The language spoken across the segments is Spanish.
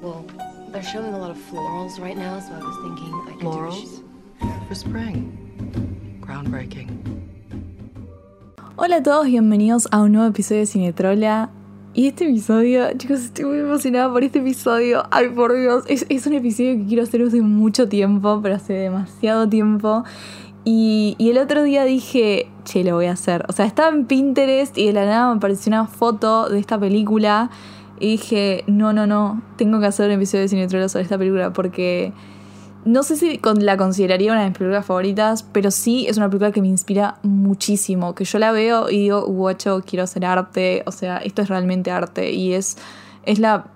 Well, they're showing a lot of florals right now, so I was thinking I could Florals? For spring. Groundbreaking. Hola a todos, bienvenidos a un nuevo episodio de Cinetrola. Y este episodio, chicos, estoy muy emocionada por este episodio. Ay, por Dios, es, es un episodio que quiero hacer hace mucho tiempo, pero hace demasiado tiempo. Y, y el otro día dije, che, lo voy a hacer. O sea, estaba en Pinterest y de la nada me apareció una foto de esta película. Y dije, no, no, no, tengo que hacer un episodio de Cinetrola sobre esta película porque no sé si la consideraría una de mis películas favoritas, pero sí es una película que me inspira muchísimo. Que yo la veo y digo, guacho, quiero hacer arte. O sea, esto es realmente arte. Y es, es la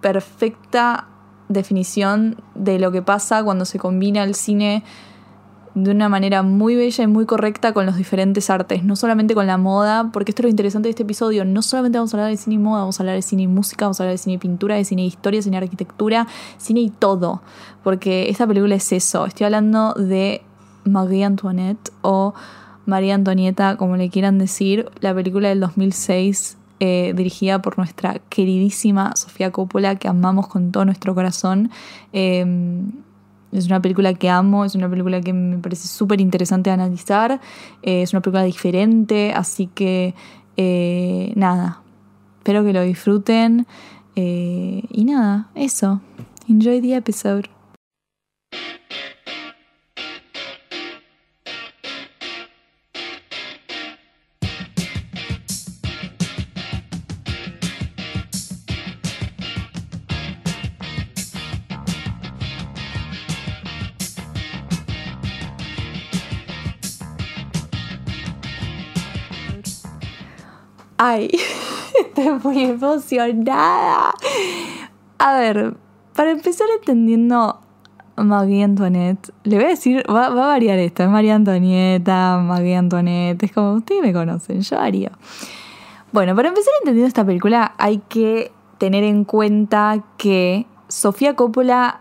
perfecta definición de lo que pasa cuando se combina el cine de una manera muy bella y muy correcta con los diferentes artes, no solamente con la moda, porque esto es lo interesante de este episodio, no solamente vamos a hablar de cine y moda, vamos a hablar de cine y música, vamos a hablar de cine y pintura, de cine y historia, cine y arquitectura, cine y todo, porque esta película es eso, estoy hablando de Marie Antoinette o María Antonieta, como le quieran decir, la película del 2006 eh, dirigida por nuestra queridísima Sofía Coppola, que amamos con todo nuestro corazón. Eh, es una película que amo, es una película que me parece súper interesante analizar, eh, es una película diferente, así que eh, nada, espero que lo disfruten eh, y nada, eso, enjoy the episode. Ay, estoy muy emocionada. A ver, para empezar entendiendo Marie Antoinette, le voy a decir, va, a variar esto, es María Antonieta, Marie Antoinette, es como ustedes me conocen, yo haría. Bueno, para empezar entendiendo esta película hay que tener en cuenta que Sofía Coppola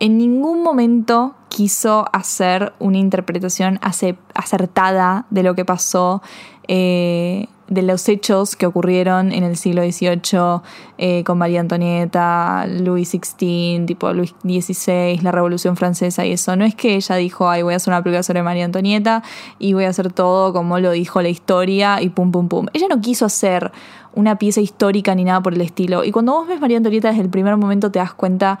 en ningún momento quiso hacer una interpretación ace- acertada de lo que pasó, eh, de los hechos que ocurrieron en el siglo XVIII eh, con María Antonieta, Louis XVI, tipo Luis XVI, la Revolución Francesa y eso. No es que ella dijo, ay, voy a hacer una película sobre María Antonieta y voy a hacer todo como lo dijo la historia y pum, pum, pum. Ella no quiso hacer una pieza histórica ni nada por el estilo. Y cuando vos ves María Antonieta desde el primer momento te das cuenta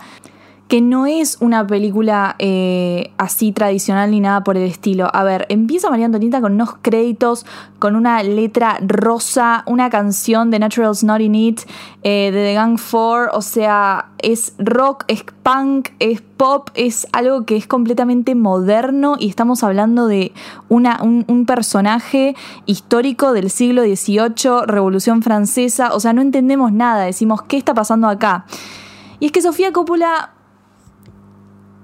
que no es una película eh, así tradicional ni nada por el estilo. A ver, empieza María Antonieta con unos créditos, con una letra rosa, una canción de Natural's Not In It, eh, de The Gang 4, o sea, es rock, es punk, es pop, es algo que es completamente moderno y estamos hablando de una, un, un personaje histórico del siglo XVIII, Revolución Francesa, o sea, no entendemos nada, decimos, ¿qué está pasando acá? Y es que Sofía Coppola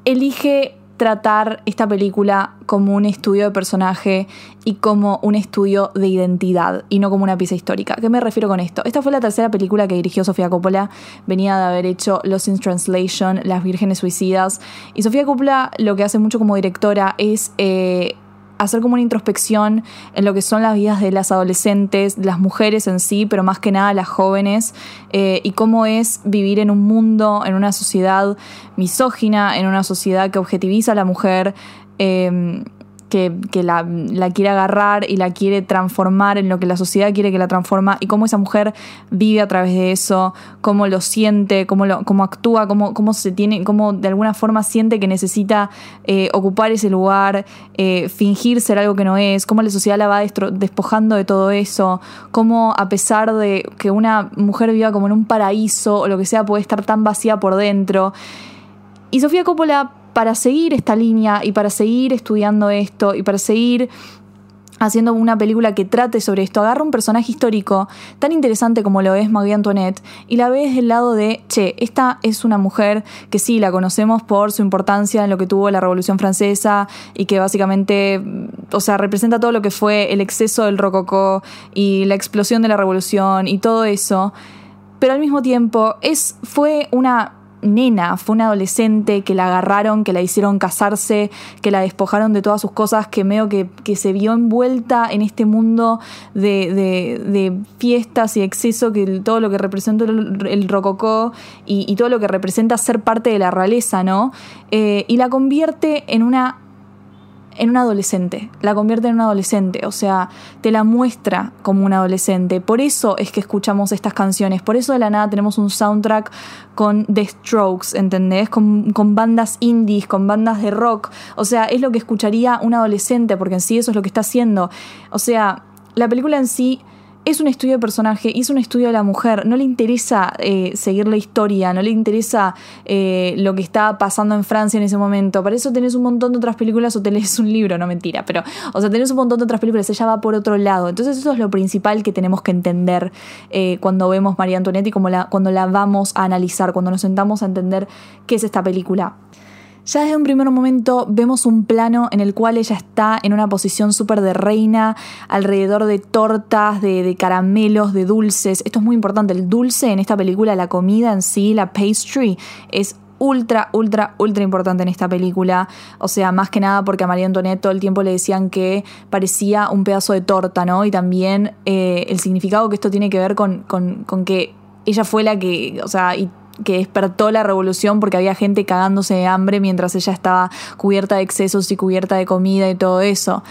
elige tratar esta película como un estudio de personaje y como un estudio de identidad y no como una pieza histórica. ¿Qué me refiero con esto? Esta fue la tercera película que dirigió Sofía Coppola, venía de haber hecho Lost in Translation, Las Vírgenes Suicidas y Sofía Coppola lo que hace mucho como directora es... eh, hacer como una introspección en lo que son las vidas de las adolescentes, las mujeres en sí, pero más que nada las jóvenes, eh, y cómo es vivir en un mundo, en una sociedad misógina, en una sociedad que objetiviza a la mujer. eh, que, la, quiere agarrar y la quiere transformar en lo que la sociedad quiere que la transforma y cómo esa mujer vive a través de eso, cómo lo siente, cómo, lo, cómo actúa, cómo, cómo se tiene, cómo de alguna forma siente que necesita eh, ocupar ese lugar, eh, fingir ser algo que no es, cómo la sociedad la va despojando de todo eso, cómo a pesar de que una mujer viva como en un paraíso o lo que sea puede estar tan vacía por dentro. Y Sofía Coppola, para seguir esta línea y para seguir estudiando esto y para seguir haciendo una película que trate sobre esto, agarra un personaje histórico tan interesante como lo es Marie Antoinette y la ve desde el lado de, che, esta es una mujer que sí, la conocemos por su importancia en lo que tuvo la Revolución Francesa y que básicamente, o sea, representa todo lo que fue el exceso del rococó y la explosión de la Revolución y todo eso, pero al mismo tiempo es, fue una nena, fue una adolescente que la agarraron, que la hicieron casarse, que la despojaron de todas sus cosas, que medio que, se vio envuelta en este mundo de, de, de fiestas y exceso, que todo lo que representa el, el rococó y, y, todo lo que representa ser parte de la realeza, ¿no? Eh, y la convierte en una en una adolescente, la convierte en una adolescente, o sea, te la muestra como una adolescente. Por eso es que escuchamos estas canciones, por eso de la nada tenemos un soundtrack con The Strokes, ¿entendés? Con, con bandas indies, con bandas de rock, o sea, es lo que escucharía un adolescente, porque en sí eso es lo que está haciendo. O sea, la película en sí es un estudio de personaje, es un estudio de la mujer, no le interesa eh, seguir la historia, no le interesa eh, lo que está pasando en Francia en ese momento. Para eso tenés un montón de otras películas o te lees un libro, no mentira, pero, o sea, tenés un montón de otras películas, ella va por otro lado. Entonces eso es lo principal que tenemos que entender eh, cuando vemos María Antonieta y como la, cuando la vamos a analizar, cuando nos sentamos a entender qué es esta película. Ya desde un primer momento vemos un plano en el cual ella está en una posición súper de reina, alrededor de tortas, de, caramelos, de dulces. Esto es muy importante. El dulce en esta película, la comida en sí, la pastry, es ultra, ultra, ultra importante en esta película. O sea, más que nada porque a María Antonieta todo el tiempo le decían que parecía un pedazo de torta, ¿no? Y también eh, el significado que esto tiene que ver con, con, que ella fue la que, o sea, que despertó la revolución porque había gente cagándose de hambre mientras ella estaba cubierta de excesos y cubierta de comida y todo eso.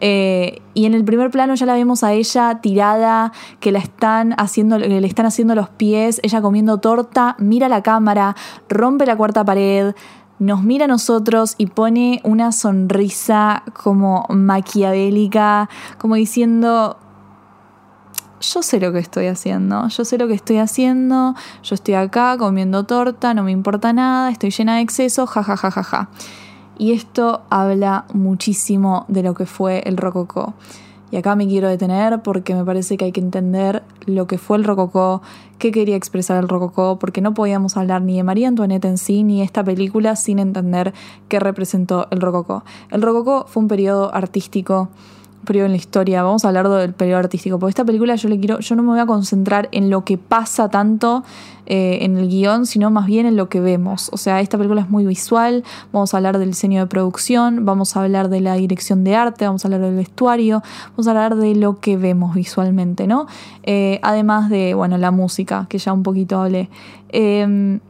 Eh, y en el primer plano ya la vemos a ella tirada, que la están haciendo, le están haciendo los pies, ella comiendo torta, mira la cámara, rompe la cuarta pared, nos mira a nosotros y pone una sonrisa como maquiavélica, como diciendo, yo sé lo que estoy haciendo, yo sé lo que estoy haciendo, yo estoy acá comiendo torta, no me importa nada, estoy llena de exceso, ja, ja, ja, ja, ja. Y esto habla muchísimo de lo que fue el rococó. Y acá me quiero detener porque me parece que hay que entender lo que fue el rococó, qué quería expresar el rococó, porque no podíamos hablar ni de María Antoinette en sí, ni de esta película sin entender qué representó el rococó. El rococó fue un periodo artístico periodo en la historia, vamos a hablar del periodo artístico, porque esta película yo le quiero, yo no me voy a concentrar en lo que pasa tanto eh, en el guion, sino más bien en lo que vemos. O sea, esta película es muy visual, vamos a hablar del diseño de producción, vamos a hablar de la dirección de arte, vamos a hablar del vestuario, vamos a hablar de lo que vemos visualmente, ¿no? Eh, además de, bueno, la música, que ya un poquito hablé. Eh,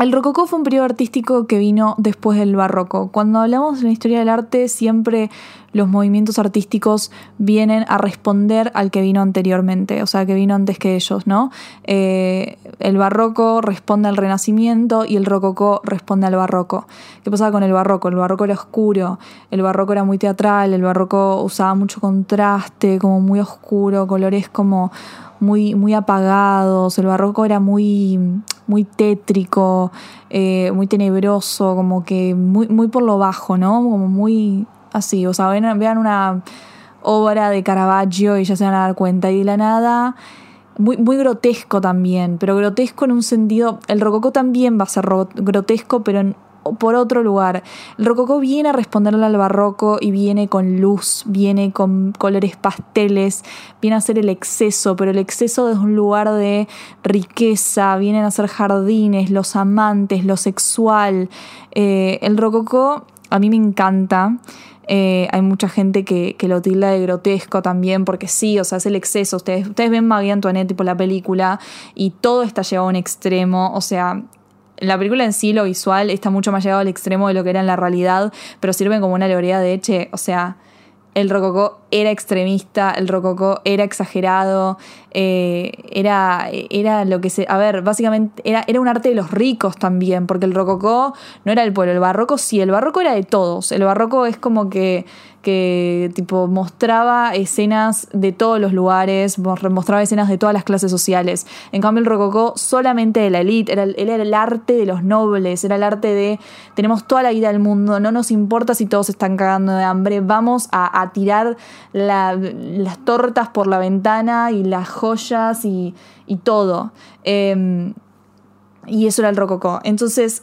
el rococó fue un periodo artístico que vino después del barroco. Cuando hablamos de la historia del arte, siempre los movimientos artísticos vienen a responder al que vino anteriormente, o sea, que vino antes que ellos, ¿no? Eh, el barroco responde al renacimiento y el rococó responde al barroco. ¿Qué pasaba con el barroco? El barroco era oscuro, el barroco era muy teatral, el barroco usaba mucho contraste, como muy oscuro, colores como muy, muy apagados, el barroco era muy, muy tétrico, eh, muy tenebroso, como que muy, muy por lo bajo, ¿no? Como muy así, o sea, vean, una obra de Caravaggio y ya se van a dar cuenta, y de la nada... Muy, muy, grotesco también, pero grotesco en un sentido. El rococó también va a ser grotesco, pero en por otro lugar. El rococó viene a responderle al barroco y viene con luz, viene con colores pasteles, viene a ser el exceso, pero el exceso desde un lugar de riqueza, vienen a ser jardines, los amantes, lo sexual. Eh, el rococó a mí me encanta. Eh, hay mucha gente que, que, lo tilda de grotesco también, porque sí, o sea, es el exceso. Ustedes, ustedes ven María Antoinette, tipo la película, y todo está llevado a un extremo. O sea, la película en sí, lo visual, está mucho más llegado al extremo de lo que era en la realidad, pero sirven como una alegoría de Eche. O sea, el rococó era extremista, el rococó era exagerado, eh, era, era lo que se... A ver, básicamente era, era un arte de los ricos también, porque el rococó no era el pueblo, el barroco sí, el barroco era de todos, el barroco es como que que tipo mostraba escenas de todos los lugares, mostraba escenas de todas las clases sociales. En cambio el rococó solamente de la élite, era, era, el arte de los nobles, era el arte de tenemos toda la vida del mundo, no nos importa si todos están cagando de hambre, vamos a, tirar la, las tortas por la ventana y las joyas y, y todo. Eh, y eso era el rococó. Entonces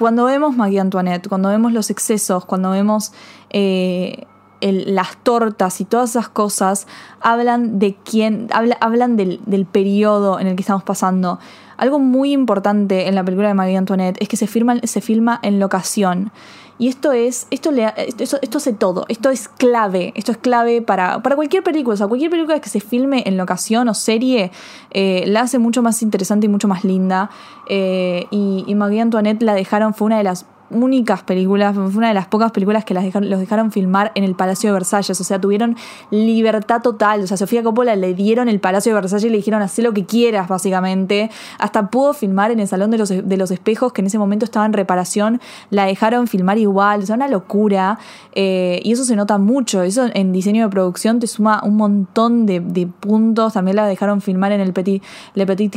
cuando vemos María Antoinette, cuando vemos los excesos, cuando vemos eh, el- las tortas y todas esas cosas hablan de quién, habla- hablan del, del periodo en el que estamos pasando. Algo muy importante en la película de María Antoinette es que se, firma- se filma en locación. Y esto es, esto, le, esto, esto hace todo, esto es clave, esto es clave para, para cualquier película, o sea, cualquier película que se filme en locación o serie, eh, la hace mucho más interesante y mucho más linda. Eh, y, y Antoinette la dejaron, fue una de las únicas películas, fue una de las pocas películas que las dejaron, los dejaron filmar en el Palacio de Versalles, o sea, tuvieron libertad total, o sea, Sofía Coppola le dieron el Palacio de Versalles y le dijeron, haz lo que quieras, básicamente, hasta pudo filmar en el Salón de los, de los Espejos, que en ese momento estaba en reparación, la dejaron filmar igual, o sea, una locura, eh, y eso se nota mucho, eso en diseño de producción te suma un montón de, de puntos, también la dejaron filmar en el Petit, Le Petit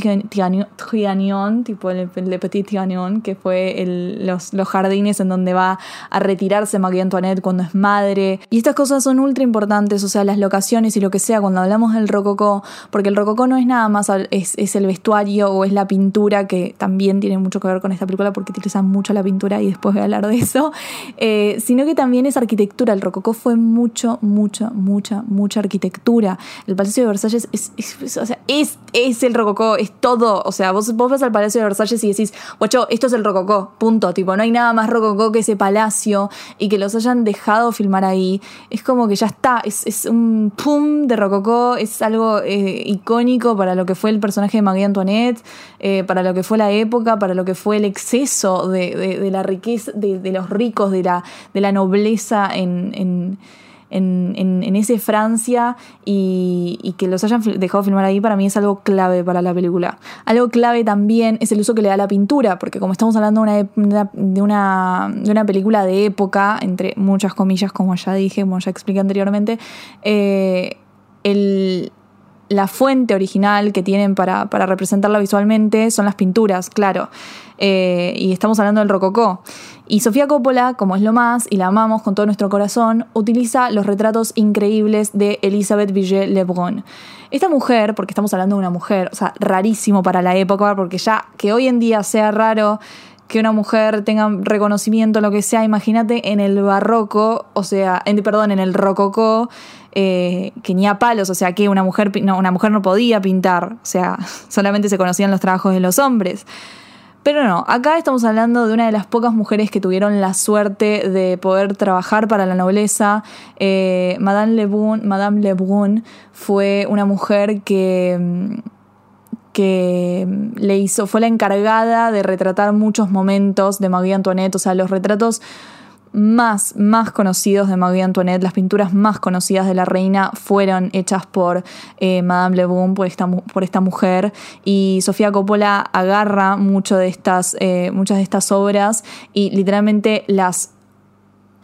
Trianon, tipo el Le Petit Trianon, que fue el- los, los jardines en donde va a retirarse Marie Antoinette cuando es madre. Y estas cosas son ultra importantes, o sea, las locaciones y lo que sea, cuando hablamos del rococó, porque el rococó no es nada más, es, es el vestuario o es la pintura, que también tiene mucho que ver con esta película porque utilizan mucho la pintura y después voy a hablar de eso, eh, sino que también es arquitectura. El rococó fue mucho, mucha, mucha, mucha arquitectura. El Palacio de Versalles es, es, es el rococó, es todo. O sea, vos, vos vas al Palacio de Versalles y decís, guacho, esto es el rococó, punto. Tipo, no hay nada más rococó que ese palacio y que los hayan dejado filmar ahí. Es como que ya está, es, es un pum de rococó, es algo eh, icónico para lo que fue el personaje de Marie Antoinette, eh, para lo que fue la época, para lo que fue el exceso de, de- la riqueza, de, de los ricos, de la, de la nobleza en- en, ese Francia y, que los hayan dejado filmar ahí para mí es algo clave para la película. Algo clave también es el uso que le da la pintura, porque como estamos hablando de una, de una, de una película de época, entre muchas comillas, como ya dije, como ya expliqué anteriormente, eh, el, la fuente original que tienen para, para representarla visualmente son las pinturas, claro. Eh, y estamos hablando del rococó. Y Sofía Coppola, como es lo más, y la amamos con todo nuestro corazón, utiliza los retratos increíbles de Elisabeth Villet Lebrun. Esta mujer, porque estamos hablando de una mujer, o sea, rarísimo para la época, porque ya que hoy en día sea raro que una mujer tenga reconocimiento, lo que sea, imagínate en el barroco, o sea, en, perdón, en el rococó, eh, que ni a palos, o sea, que una mujer, no, una mujer no podía pintar, o sea, solamente se conocían los trabajos de los hombres. Pero no, acá estamos hablando de una de las pocas mujeres que tuvieron la suerte de poder trabajar para la nobleza. Eh, Madame, Lebrun, Madame Lebrun fue una mujer que, mm, que mm, le hizo, fue la encargada de retratar muchos momentos de Marie Antoinette, o sea, los retratos más, más conocidos de Marie Antoinette, las pinturas más conocidas de la reina fueron hechas por eh, Madame esta, mu- por esta mujer, y Sofía Coppola agarra mucho de estas, eh, muchas de estas obras y literalmente las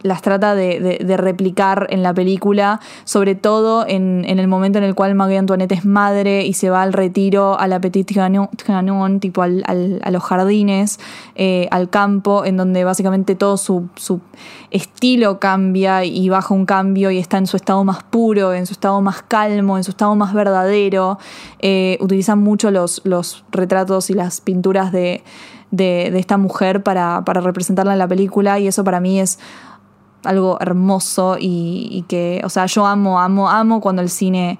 las trata de, de- replicar en la película, sobre todo en, en el momento en el cual Marie Antoinette es madre y se va al retiro a la Petit Trianon, Trianon, tipo al- al- a los jardines, eh, al campo, en donde básicamente todo su, su estilo cambia y baja un cambio y está en su estado más puro, en su estado más calmo, en su estado más verdadero. Eh, utilizan mucho los, los retratos y las pinturas de, de- de esta mujer para, para representarla en la película y eso para mí es algo hermoso y, y que, o sea, yo amo, amo, amo cuando el cine,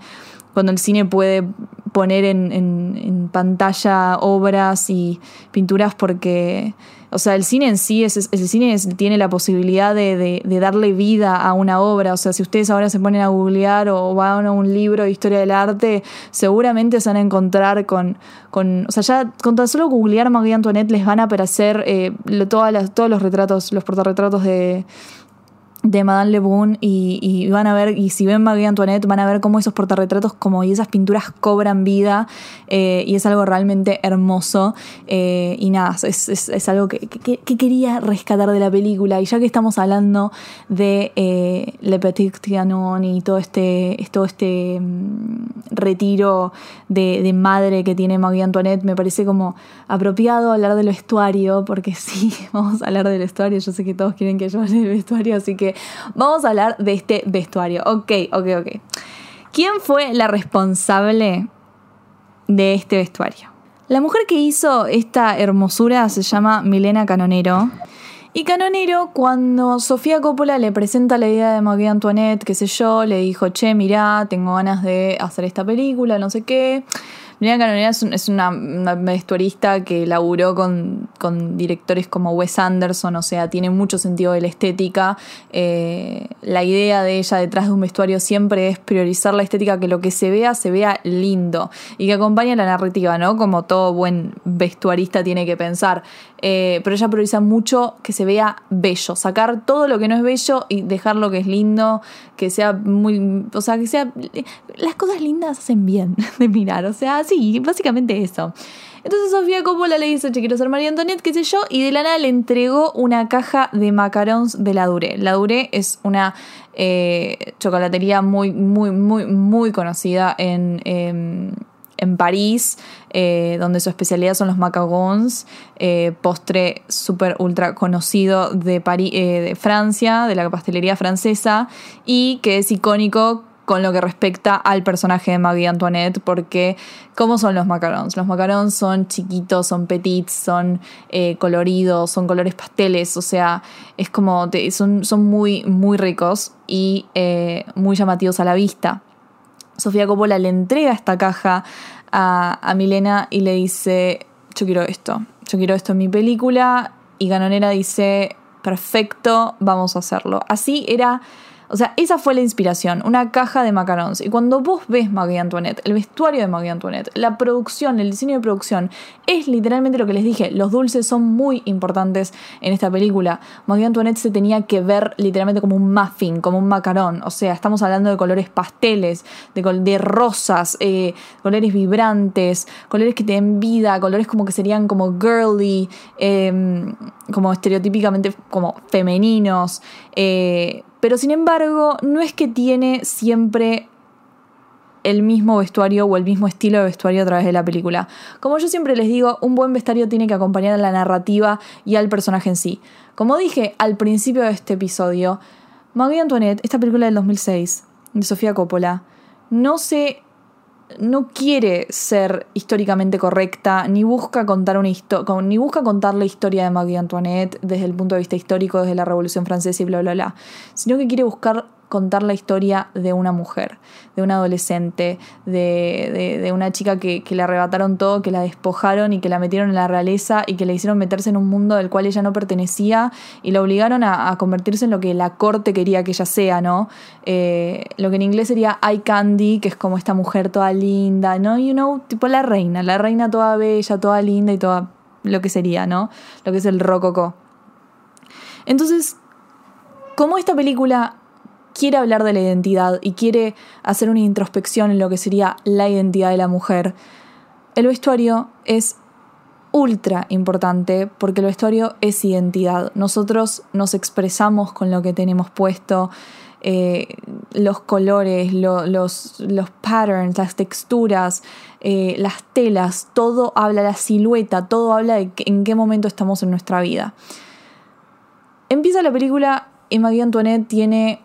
cuando el cine puede poner en, en- en pantalla obras y pinturas porque, o sea, el cine en sí, es, el cine tiene la posibilidad de, darle vida a una obra, o sea, si ustedes ahora se ponen a googlear o van a un libro de historia del arte, seguramente se van a encontrar con, con o sea, ya con tan solo googlear Marie Antoinette les van a aparecer eh, todas todos los retratos, los portarretratos de de Madame Lebrun y, y van a ver, y si ven Marie Antoinette, van a ver cómo esos portarretratos como y esas pinturas cobran vida eh, y es algo realmente hermoso. Eh, y nada, es, es- algo que, que- que quería rescatar de la película. Y ya que estamos hablando de eh, Le Petit Trianon y todo este, todo este mm, retiro de, de madre que tiene Marie Antoinette, me parece como apropiado hablar del vestuario, porque sí, vamos a hablar del vestuario, yo sé que todos quieren que yo hable del vestuario, así que vamos a hablar de este vestuario. Ok, ok, ok. ¿Quién fue la responsable de este vestuario? La mujer que hizo esta hermosura se llama Milena Canonero Y Canonero, cuando Sofía Coppola le presenta la idea de Marie Antoinette, qué sé yo, le dijo, che, mirá, tengo ganas de hacer esta película, no sé qué. Milena Canonera es, un- es una, vestuarista que laburó con, con directores como Wes Anderson, o sea, tiene mucho sentido de la estética. Eh, la idea de ella detrás de un vestuario siempre es priorizar la estética, que lo que se vea, se vea lindo y que acompañe la narrativa, ¿no? Como todo buen vestuarista tiene que pensar. Eh, pero ella prioriza mucho que se vea bello, sacar todo lo que no es bello y dejar lo que es lindo, que sea muy, o sea, que sea, las cosas lindas hacen bien de mirar, o sea, sí, básicamente eso. Entonces Sofía Coppola le dice, che, quiero ser María Antoniette, qué sé yo, y de la le entregó una caja de macarons de la Duré. La Duré es una eh, chocolatería muy, muy, muy, muy conocida en... em, en París, eh, donde su especialidad son los macarons, eh, postre súper ultra conocido de, París, de Francia, de la pastelería francesa, y que es icónico con lo que respecta al personaje de Marie Antoinette, porque ¿cómo son los macarons? Los macarons son chiquitos, son petits, son eh, coloridos, son colores pasteles, o sea, es como, son, son muy, muy ricos y eh, muy llamativos a la vista. Sofía Coppola le entrega esta caja a, a Milena y le dice, yo quiero esto, yo quiero esto en mi película. Y Ganonera dice, perfecto, vamos a hacerlo. Así era, o sea, esa fue la inspiración, una caja de macarons. Y cuando vos ves Marie Antoinette, el vestuario de Marie Antoinette, la producción, el diseño de producción, es literalmente lo que les dije, los dulces son muy importantes en esta película. Marie Antoinette se tenía que ver literalmente como un muffin, como un macarón. O sea, estamos hablando de colores pasteles, de, rosas, eh, colores vibrantes, colores que te den vida, colores como que serían como girly, eh, como estereotípicamente como femeninos. eh, pero sin embargo, no es que tiene siempre el mismo vestuario o el mismo estilo de vestuario a través de la película. Como yo siempre les digo, un buen vestuario tiene que acompañar a la narrativa y al personaje en sí. Como dije al principio de este episodio, Marie Antoinette, esta película del 2006 de Sofía Coppola, no se no quiere ser históricamente correcta, ni busca contar una ni busca contar la historia de Marie Antoinette desde el punto de vista histórico, desde la Revolución Francesa y bla bla bla, sino que quiere buscar contar la historia de una mujer, de una adolescente, de, de- una chica que, le arrebataron todo, que la despojaron y que la metieron en la realeza y que le hicieron meterse en un mundo del cual ella no pertenecía y la obligaron a, convertirse en lo que la corte quería que ella sea, ¿no? Eh, lo que en inglés sería eye candy, que es como esta mujer toda linda, ¿no? You know, tipo la reina, la reina toda bella, toda linda y toda lo que sería, ¿no? Lo que es el rococó. Entonces, como esta película quiere hablar de la identidad y quiere hacer una introspección en lo que sería la identidad de la mujer, el vestuario es ultra importante porque el vestuario es identidad. Nosotros nos expresamos con lo que tenemos puesto, eh, los colores, lo- los, patterns, las texturas, eh, las telas, todo habla, la silueta, todo habla de en qué momento estamos en nuestra vida. Empieza la película y Marie Antoinette tiene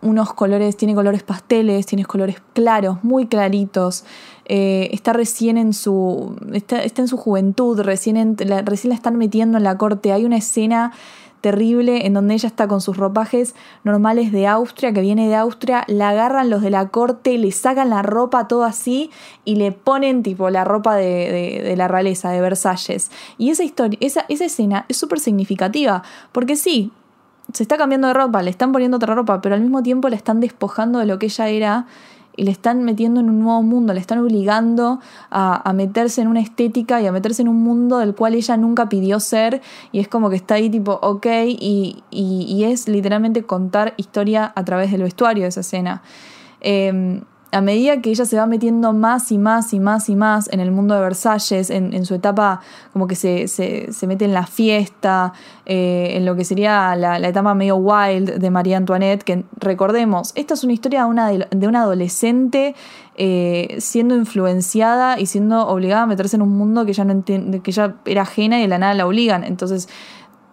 unos colores, tiene colores pasteles, tiene colores claros, muy claritos. Eh, está recién en su. Está, está en su juventud, recién, la, recién la están metiendo en la corte. Hay una escena terrible en donde ella está con sus ropajes normales de Austria, que viene de Austria, la agarran los de la corte, le sacan la ropa todo así y le ponen tipo la ropa de, de- de la realeza, de Versalles. Y esa historia, esa, esa escena es súper significativa, porque sí, se está cambiando de ropa, le están poniendo otra ropa, pero al mismo tiempo la están despojando de lo que ella era y le están metiendo en un nuevo mundo, le están obligando a, a meterse en una estética y a meterse en un mundo del cual ella nunca pidió ser y es como que está ahí tipo, ok, y, y- es literalmente contar historia a través del vestuario de esa escena. Eh, a medida que ella se va metiendo más y más y más y más en el mundo de Versalles, en, su etapa como que se, se- mete en la fiesta, eh, en lo que sería la, la etapa medio wild de María Antoinette, que recordemos, esta es una historia de una, de una adolescente eh, siendo influenciada y siendo obligada a meterse en un mundo que ya no entiende, que ya era ajena y de la nada la obligan. Entonces,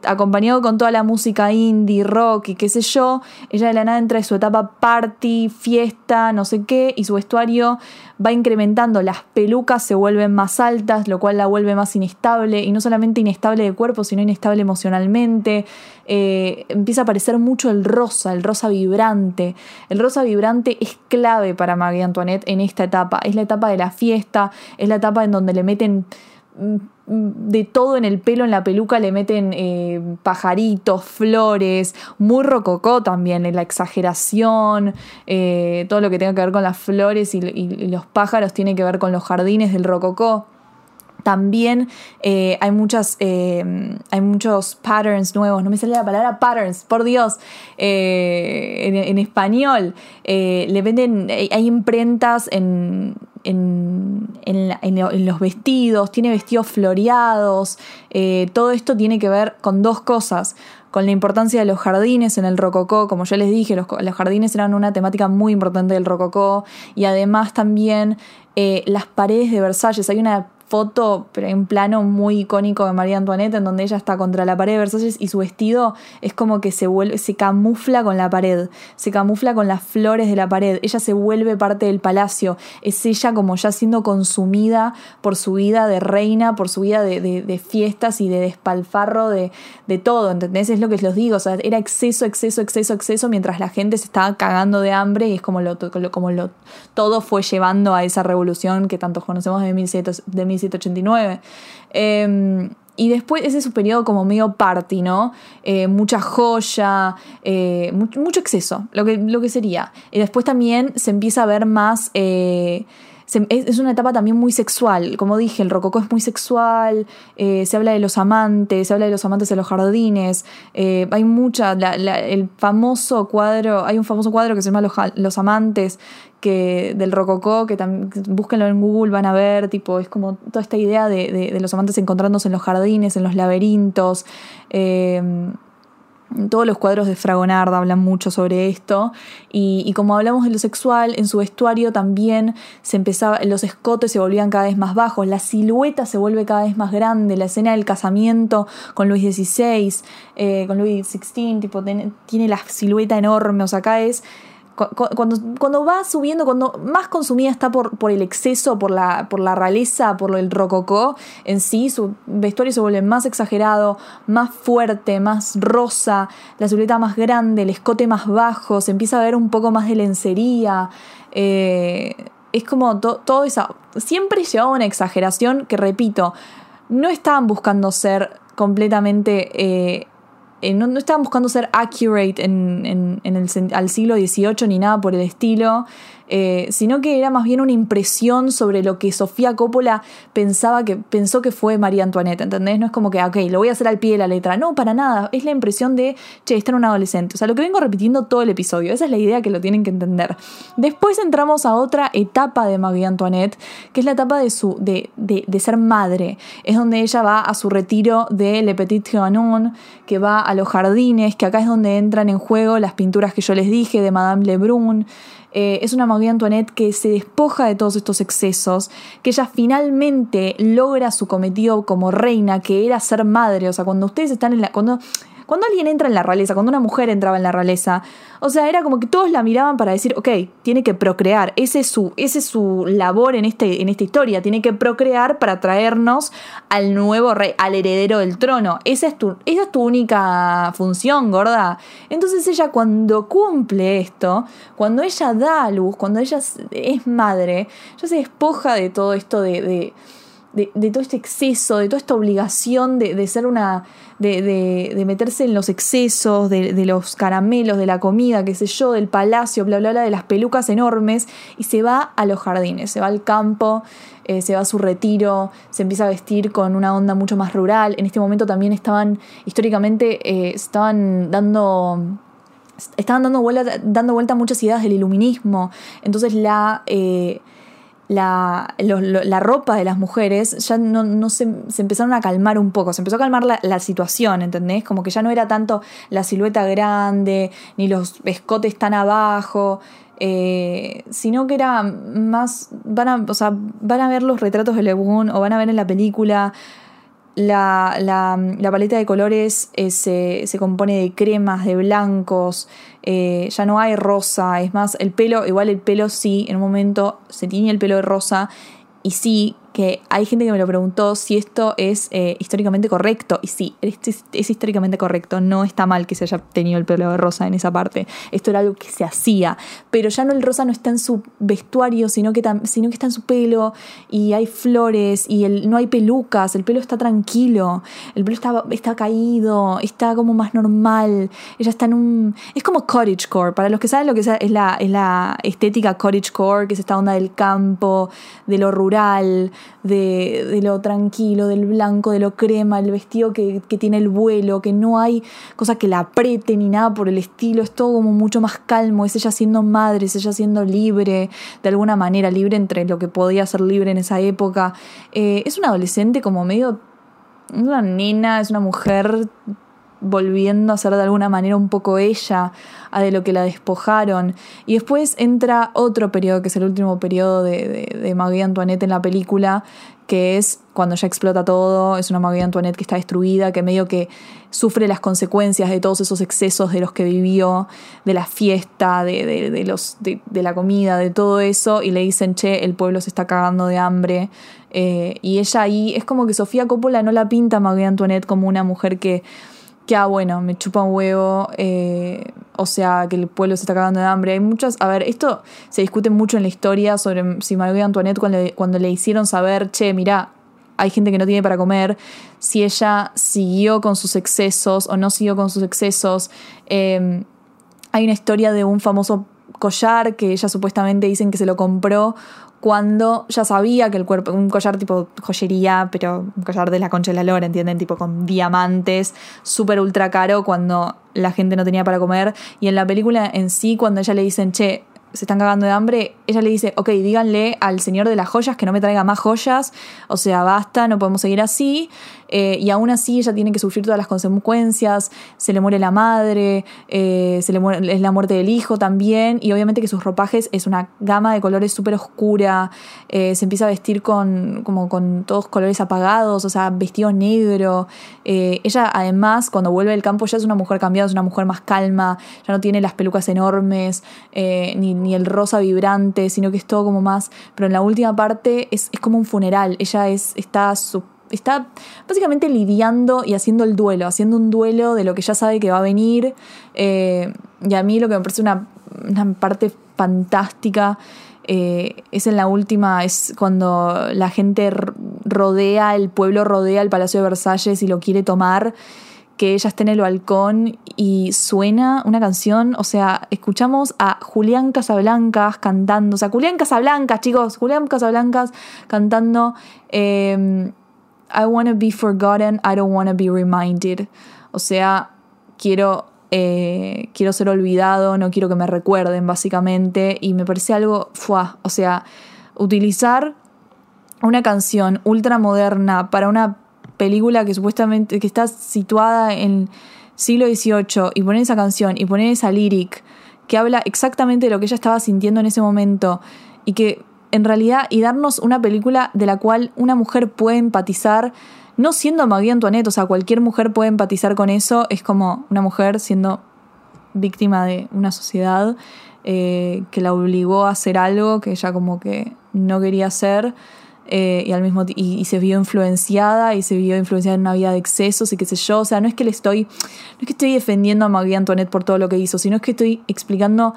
acompañado con toda la música indie, rock y qué sé yo, ella de la nada entra en su etapa party, fiesta, no sé qué, y su vestuario va incrementando, las pelucas se vuelven más altas, lo cual la vuelve más inestable, y no solamente inestable de cuerpo, sino inestable emocionalmente. Eh, empieza a aparecer mucho el rosa, el rosa vibrante. El rosa vibrante es clave para Marie Antoinette en esta etapa. Es la etapa de la fiesta, es la etapa en donde le meten mm, de todo en el pelo, en la peluca, le meten eh, pajaritos, flores, muy rococó también, en la exageración, eh, todo lo que tenga que ver con las flores y, y, los pájaros tiene que ver con los jardines del rococó. También eh, hay, muchas, eh, hay muchos patterns nuevos, no me sale la palabra patterns, por Dios, eh, en, español. le venden, hay imprentas en, en, en, los vestidos, tiene vestidos floreados, todo esto tiene que ver con dos cosas con la importancia de los jardines en el rococó. Como ya les dije, los, los jardines eran una temática muy importante del rococó y además también las paredes de Versalles. Hay una foto, en plano muy icónico de María Antoinette, en donde ella está contra la pared de Versalles y su vestido es como que se vuelve, se camufla con la pared, se camufla con las flores de la pared, ella se vuelve parte del palacio, es ella como ya siendo consumida por su vida de reina, por su vida de, de, de fiestas y de despalfarro de, de, todo, ¿entendés? Es lo que les digo, o sea, era exceso, exceso, exceso, exceso, mientras la gente se estaba cagando de hambre y es como lo, como lo todo fue llevando a esa revolución que tantos conocemos de, 1700, de 1789. Eh, y después ese es su periodo como medio party, ¿no? Eh, mucha joya, eh, mucho, mucho, exceso, lo que, lo que sería. Y después también se empieza a ver más... Eh, es, una etapa también muy sexual. Como dije, el rococó es muy sexual, eh, se habla de los amantes, se habla de los amantes en los jardines. Eh, hay mucha, el famoso cuadro, hay un famoso cuadro que se llama Los, los Amantes, que, del rococó, que búsquenlo en Google, van a ver, tipo, es como toda esta idea de, de, de los amantes encontrándose en los jardines, en los laberintos. Eh, todos los cuadros de Fragonard hablan mucho sobre esto. Y, como hablamos de lo sexual, en su vestuario también se empezaba, los escotes se volvían cada vez más bajos, la silueta se vuelve cada vez más grande, la escena del casamiento con Luis XVI, eh, con Luis XVI, tipo, tiene la silueta enorme, o sea, acá es cuando, cuando va subiendo, cuando más consumida está por, por el exceso, por la, por la realeza, por el rococó en sí, su vestuario se vuelve más exagerado, más fuerte, más rosa, la silueta más grande, el escote más bajo, se empieza a ver un poco más de lencería. Eh, es como to, todo eso. Siempre llevaba una exageración que, repito, no estaban buscando ser completamente. Eh, eh, no, no, estaban buscando ser accurate en, en, en el, al siglo XVIII ni nada por el estilo, eh, sino que era más bien una impresión sobre lo que Sofía Coppola pensaba que, pensó que fue María Antoinette, ¿entendés? No es como que, ok, lo voy a hacer al pie de la letra, no, para nada, es la impresión de, che, está en un adolescente, o sea, lo que vengo repitiendo todo el episodio, esa es la idea que lo tienen que entender. Después entramos a otra etapa de María Antoinette, que es la etapa de, su, de, de, de ser madre, es donde ella va a su retiro de Le Petit Trianon, que va a los jardines, que acá es donde entran en juego las pinturas que yo les dije de Madame Lebrun, eh, es una Marie Antoinette que se despoja de todos estos excesos, que ella finalmente logra su cometido como reina, que era ser madre. O sea, cuando ustedes están en la. Cuando, cuando alguien entra en la realeza, cuando una mujer entraba en la realeza, o sea, era como que todos la miraban para decir, ok, tiene que procrear, ese es su, ese es su labor en, este, en esta historia, tiene que procrear para traernos al nuevo rey, al heredero del trono. Esa es tu, esa es tu única función, gorda. Entonces ella cuando cumple esto, cuando ella da a luz, cuando ella es madre, ya se despoja de todo esto de de, todo este exceso, de toda esta obligación de, de ser una. De, de, meterse en los excesos, de, los caramelos, de la comida, qué sé yo, del palacio, bla, bla, bla, de las pelucas enormes, y se va a los jardines, se va al campo, eh, se va a su retiro, se empieza a vestir con una onda mucho más rural. En este momento también estaban, históricamente, eh, estaban dando estaban dando vuelta, dando vuelta muchas ideas del iluminismo. Entonces la. Eh, la, la, ropa de las mujeres ya no, no se, se, empezaron a calmar un poco, se empezó a calmar la, la, situación, ¿entendés? Como que ya no era tanto la silueta grande, ni los escotes tan abajo, eh, sino que era más, van a, o sea, van a ver los retratos de Le Bon o van a ver en la película la, la, la paleta de colores eh, se, se compone de cremas, de blancos, eh, ya no hay rosa, es más, el pelo, igual el pelo sí, en un momento se tiñe el pelo de rosa y sí, que hay gente que me lo preguntó si esto es eh, históricamente correcto. Y sí, es, históricamente correcto. No está mal que se haya tenido el pelo de rosa en esa parte. Esto era algo que se hacía. Pero ya no el rosa no está en su vestuario, sino que, sino que está en su pelo. Y hay flores y el, no hay pelucas. El pelo está tranquilo. El pelo está, está caído. Está como más normal. Ella está en un... Es como cottagecore. Para los que saben lo que es la, es la estética cottagecore, que es esta onda del campo, de lo rural de, de, lo tranquilo, del blanco, de lo crema, el vestido que, que, tiene el vuelo, que no hay cosa que la apriete ni nada por el estilo, es todo como mucho más calmo, es ella siendo madre, es ella siendo libre, de alguna manera, libre entre lo que podía ser libre en esa época. Eh, es una adolescente como medio... Es una nena, es una mujer volviendo a ser de alguna manera un poco ella, a de lo que la despojaron. Y después entra otro periodo, que es el último periodo de, de, Marie Antoinette en la película, que es cuando ya explota todo, es una Marie Antoinette que está destruida, que medio que sufre las consecuencias de todos esos excesos de los que vivió, de la fiesta, de, de, los, de, de, la comida, de todo eso, y le dicen, che, el pueblo se está cagando de hambre. Eh, y ella ahí, es como que Sofía Coppola no la pinta a Marie Antoinette como una mujer que que, ah, bueno, me chupa un huevo, eh, o sea, que el pueblo se está cagando de hambre. Hay muchas, a ver, esto se discute mucho en la historia sobre si María Antoinette cuando cuando le hicieron saber, che, mira, hay gente que no tiene para comer, si ella siguió con sus excesos o no siguió con sus excesos. Eh, hay una historia de un famoso collar que ella supuestamente dicen que se lo compró cuando ya sabía que el cuerpo, un collar tipo joyería, pero un collar de la concha de la lora, ¿entienden? Tipo con diamantes, súper ultra caro cuando la gente no tenía para comer. Y en la película en sí, cuando ella le dicen, che, se están cagando de hambre, ella le dice, ok, díganle al señor de las joyas que no me traiga más joyas, o sea, basta, no podemos seguir así. Eh, y aún así ella tiene que sufrir todas las consecuencias, se le muere la madre, eh, se le muere, es la muerte del hijo también, y obviamente que sus ropajes es una gama de colores súper oscura, eh, se empieza a vestir con, como con todos colores apagados, o sea, vestido negro. Ella además, cuando vuelve del campo, ya es una mujer cambiada, es una mujer más calma, ya no tiene las pelucas enormes, ni, ni, el rosa vibrante, sino que es todo como más, pero en la última parte es, es como un funeral, ella es, está está básicamente lidiando y haciendo el duelo, haciendo un duelo de lo que ya sabe que va a venir. Eh, y a mí lo que me parece una, una parte fantástica eh, es en la última, es cuando la gente rodea, el pueblo rodea el Palacio de Versalles y lo quiere tomar que ella está en el balcón y suena una canción, o sea, escuchamos a Julián Casablancas cantando, o sea, Julián Casablancas, chicos, Julián Casablancas cantando eh, I want to be forgotten, I don't want to be reminded. O sea, quiero, eh, quiero ser olvidado, no quiero que me recuerden, básicamente. Y me parece algo, fuá, o sea, utilizar una canción ultra moderna para una película que supuestamente que está situada en siglo XVIII y poner esa canción y poner esa lyric que habla exactamente de lo que ella estaba sintiendo en ese momento y que en realidad y darnos una película de la cual una mujer puede empatizar, no siendo Marie Antoinette, o sea, cualquier mujer puede empatizar con eso, es como una mujer siendo víctima de una sociedad eh, que la obligó a hacer algo que ella como que no quería hacer. Eh, y al mismo y, y, se vio influenciada y se vio influenciada en una vida de excesos y qué sé yo, o sea, no es que le estoy no es que estoy defendiendo a Marie Antoinette por todo lo que hizo, sino es que estoy explicando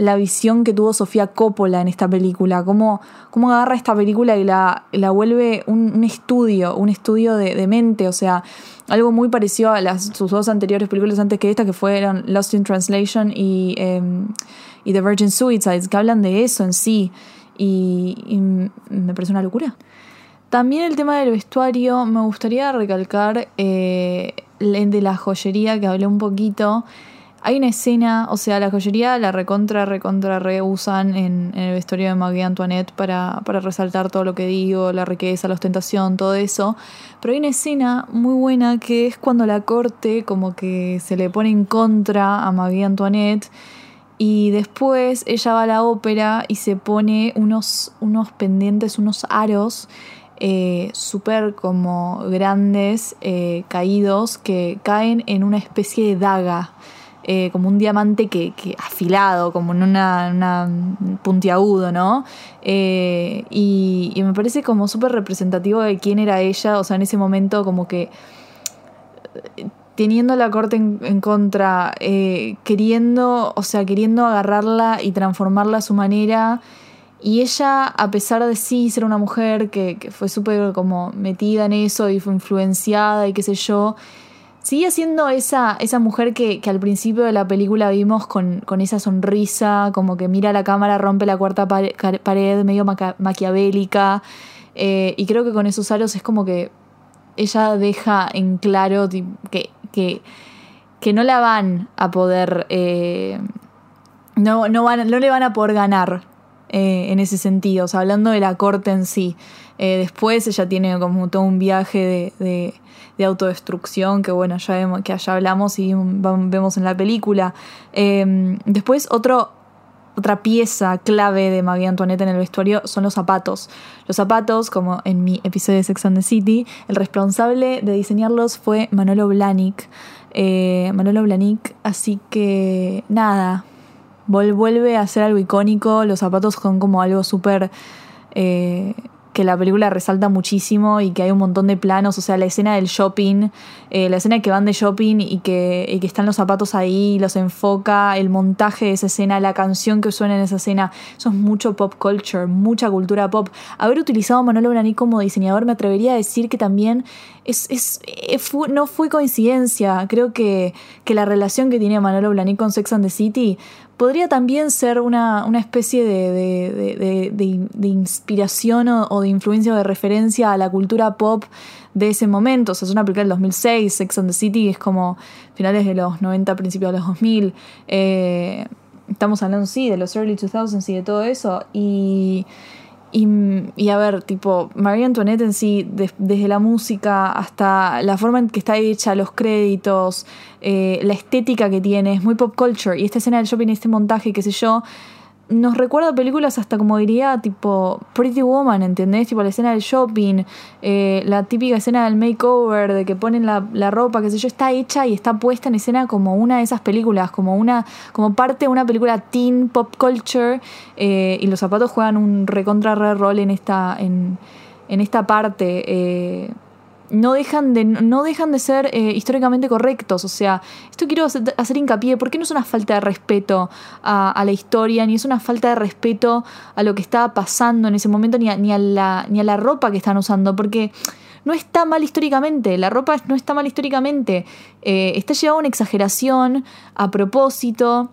la visión que tuvo Sofía Coppola en esta película, cómo, cómo agarra esta película y la, la vuelve un, un, estudio, un estudio de, mente, o sea, algo muy parecido a las, sus dos anteriores películas antes que esta, que fueron Lost in Translation y, eh, y The Virgin Suicides, que hablan de eso en sí, y, y me parece una locura. También el tema del vestuario, me gustaría recalcar eh, de la joyería que hablé un poquito. Hay una escena, o sea, la joyería la recontra, recontra reusan en, en el vestuario de Marie Antoinette para, para resaltar todo lo que digo, la riqueza, la ostentación, todo eso. Pero hay una escena muy buena que es cuando la corte como que se le pone en contra a Marie Antoinette y después ella va a la ópera y se pone unos, unos pendientes, unos aros eh, súper como grandes, eh, caídos, que caen en una especie de daga. eh, como un diamante que, que afilado, como en una, una puntiagudo, ¿no? Y me parece como súper representativo de quién era ella, o sea, en ese momento como que teniendo la corte en, contra, eh, queriendo, o sea, queriendo agarrarla y transformarla a su manera. Y ella, a pesar de sí ser una mujer que, fue súper como metida en eso y fue influenciada y qué sé yo, sigue siendo esa, esa mujer que, que al principio de la película vimos con, con esa sonrisa, como que mira la cámara, rompe la cuarta pared, medio maquiavélica. Eh, y creo que con esos aros es como que ella deja en claro que, que, que no la van a poder. eh, no, no, van, no le van a poder ganar eh, en ese sentido. O sea, hablando de la corte en sí. Eh, después ella tiene como todo un viaje de, de- de autodestrucción que, bueno, ya vemos, que allá hablamos y vemos en la película. Después, otro, otra pieza clave de María Antoinette en el vestuario son los zapatos. Los zapatos, como en mi episodio de Sex and the City, el responsable de diseñarlos fue Manolo Blahnik. Eh, Manolo Blahnik, así que nada, vuelve a ser algo icónico. Los zapatos son como algo súper. eh, que la película resalta muchísimo y que hay un montón de planos, o sea, la escena del shopping, eh, la escena que van de shopping y que, están los zapatos ahí, los enfoca, el montaje de esa escena, la canción que suena en esa escena, eso es mucho pop culture, mucha cultura pop. Haber utilizado a Manolo Blahnik como diseñador me atrevería a decir que también es, es, eh, no fue coincidencia, creo que, que la relación que tiene Manolo Blahnik con Sex and the City podría también ser una, una especie de, de- de- de- inspiración o, o de influencia o de referencia a la cultura pop de ese momento. O sea, es una película del 2006, Sex and the City es como finales de los 90, principios de los 2000. Eh, estamos hablando, sí, de los early 2000s y de todo eso. Y, y, y a ver, tipo, María Antoinette en sí, des- desde la música hasta la forma en que está hecha, los créditos, eh, la estética que tiene, es muy pop culture. Y esta escena del shopping, este montaje, qué sé yo, nos recuerda películas hasta como diría, tipo Pretty Woman, ¿entendés? Tipo la escena del shopping, eh, la típica escena del makeover, de que ponen la, la ropa, qué sé yo, está hecha y está puesta en escena como una de esas películas, como una, como parte de una película teen pop culture, eh, y los zapatos juegan un recontra re rol en esta, en, en esta parte. eh, no dejan de, no dejan de ser eh, históricamente correctos. O sea, esto quiero hacer, hincapié, porque no es una falta de respeto a, la historia, ni es una falta de respeto a lo que estaba pasando en ese momento, ni a, ni a, la, ni a la ropa que están usando, porque no está mal históricamente, la ropa no está mal históricamente, eh, está llevada a una exageración a propósito,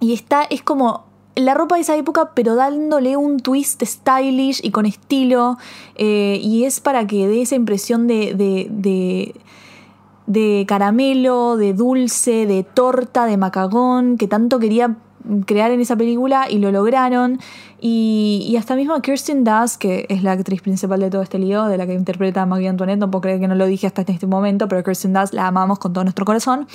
y está, es como la ropa de esa época, pero dándole un twist stylish y con estilo. eh, y es para que dé esa impresión de, de, de, de caramelo, de dulce, de torta, de macagón, que tanto quería crear en esa película y lo lograron. Y, hasta mismo Kirsten Dunst, que es la actriz principal de todo este lío, de la que interpreta a Marie Antoinette, no puedo creer que no lo dije hasta este momento, pero Kirsten Dunst la amamos con todo nuestro corazón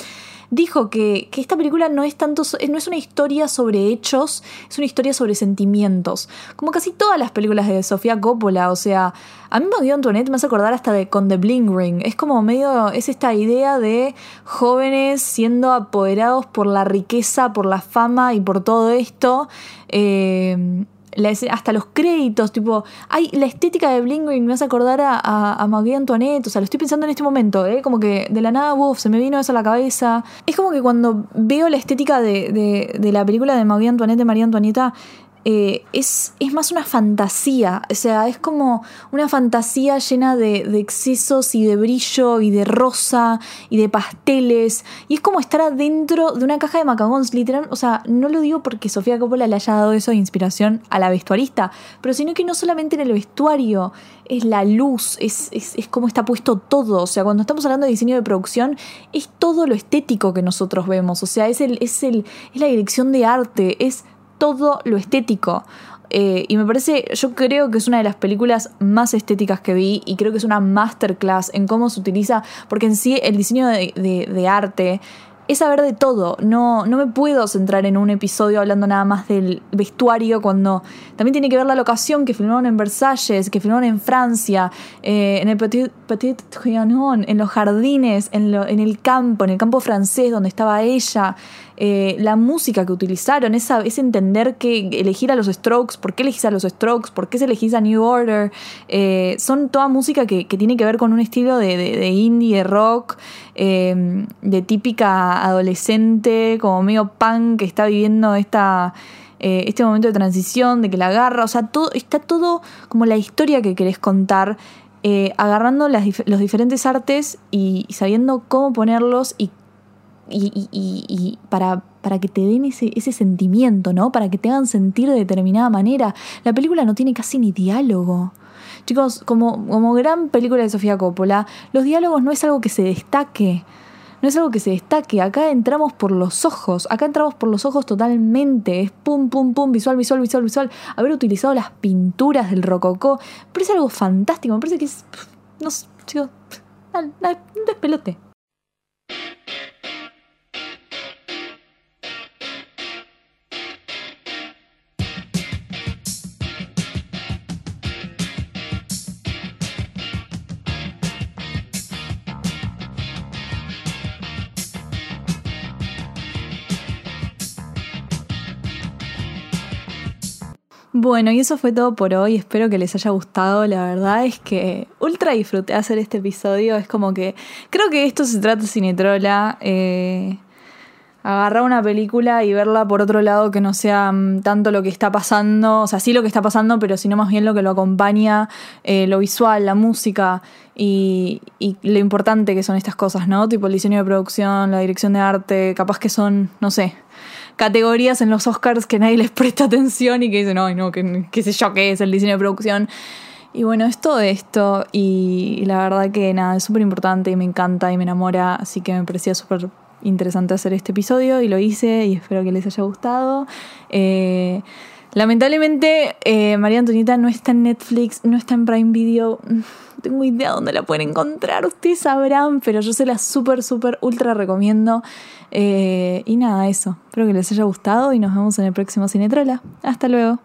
dijo que, que, esta película no es tanto no es una historia sobre hechos, es una historia sobre sentimientos. Como casi todas las películas de Sofía Coppola, o sea, a mí Marie Antoinette me hace acordar hasta de con The Bling Ring. Es como medio, es esta idea de jóvenes siendo apoderados por la riqueza, por la fama y por todo esto. Eh, hasta los créditos, tipo, hay la estética de Bling me hace acordar a, a, a Marie Antoinette, o sea, lo estoy pensando en este momento, ¿eh? como que de la nada, uff, se me vino eso a la cabeza. Es como que cuando veo la estética de, de, de la película de Marie Antoinette, de María Antonieta, eh, es, es, más una fantasía, o sea, es como una fantasía llena de, excesos y de brillo y de rosa y de pasteles, y es como estar adentro de una caja de macagons, literal, o sea, no lo digo porque Sofía Coppola le haya dado eso de inspiración a la vestuarista, pero sino que no solamente en el vestuario, es la luz, es, es, es como está puesto todo, o sea, cuando estamos hablando de diseño de producción, es todo lo estético que nosotros vemos, o sea, es, el, es, el, es la dirección de arte, es todo lo estético. Eh, y me parece, yo creo que es una de las películas más estéticas que vi y creo que es una masterclass en cómo se utiliza, porque en sí el diseño de, de, de arte es saber de todo. No, no me puedo centrar en un episodio hablando nada más del vestuario cuando también tiene que ver la locación que filmaron en Versalles, que filmaron en Francia, eh, en el Petit, Petit Trianon, en los jardines, en, lo- en el campo, en el campo francés donde estaba ella. Eh, la música que utilizaron, esa, ese entender que elegir a los Strokes, por qué elegís a los Strokes, por qué se elegís a New Order, eh, son toda música que, que tiene que ver con un estilo de, de- indie, de rock, eh, de típica adolescente, como medio punk que está viviendo esta, este momento de transición, de que la agarra, o sea, todo, está todo como la historia que querés contar. agarrando las los diferentes artes y, y sabiendo cómo ponerlos y y, para, para que te den ese, ese sentimiento, ¿no? Para que te hagan sentir de determinada manera. La película no tiene casi ni diálogo. Chicos, como, como gran película de Sofía Coppola, los diálogos no es algo que se destaque. No es algo que se destaque. Acá entramos por los ojos. Acá entramos por los ojos totalmente. Es pum, pum, pum, visual, visual, visual, visual. Haber utilizado las pinturas del rococó. Me parece algo fantástico. Me parece que es. Chicos. Un despelote. Bueno, y eso fue todo por hoy. Espero que les haya gustado. La verdad es que ultra disfruté hacer este episodio. Es como que. Creo que esto se trata Cinetrola. Eh, agarrar una película y verla por otro lado que no sea mm, tanto lo que está pasando. O sea, sí lo que está pasando, pero sino más bien lo que lo acompaña, eh, lo visual, la música y lo importante que son estas cosas, ¿no? Tipo el diseño de producción, la dirección de arte. Capaz que son, no sé categorías en los Oscars que nadie les presta atención y que dicen, ay, no, que, qué sé yo qué es el diseño de producción. Y bueno, es todo esto y la verdad que nada, es súper importante y me encanta y me enamora, así que me parecía súper interesante hacer este episodio y lo hice y espero que les haya gustado. Eh, lamentablemente, eh, María Antonieta no está en Netflix, no está en Prime Video. No tengo idea dónde la pueden encontrar, ustedes sabrán, pero yo se la súper, súper, ultra recomiendo. Eh, y nada, eso. Espero que les haya gustado y nos vemos en el próximo Cinetrola. Hasta luego.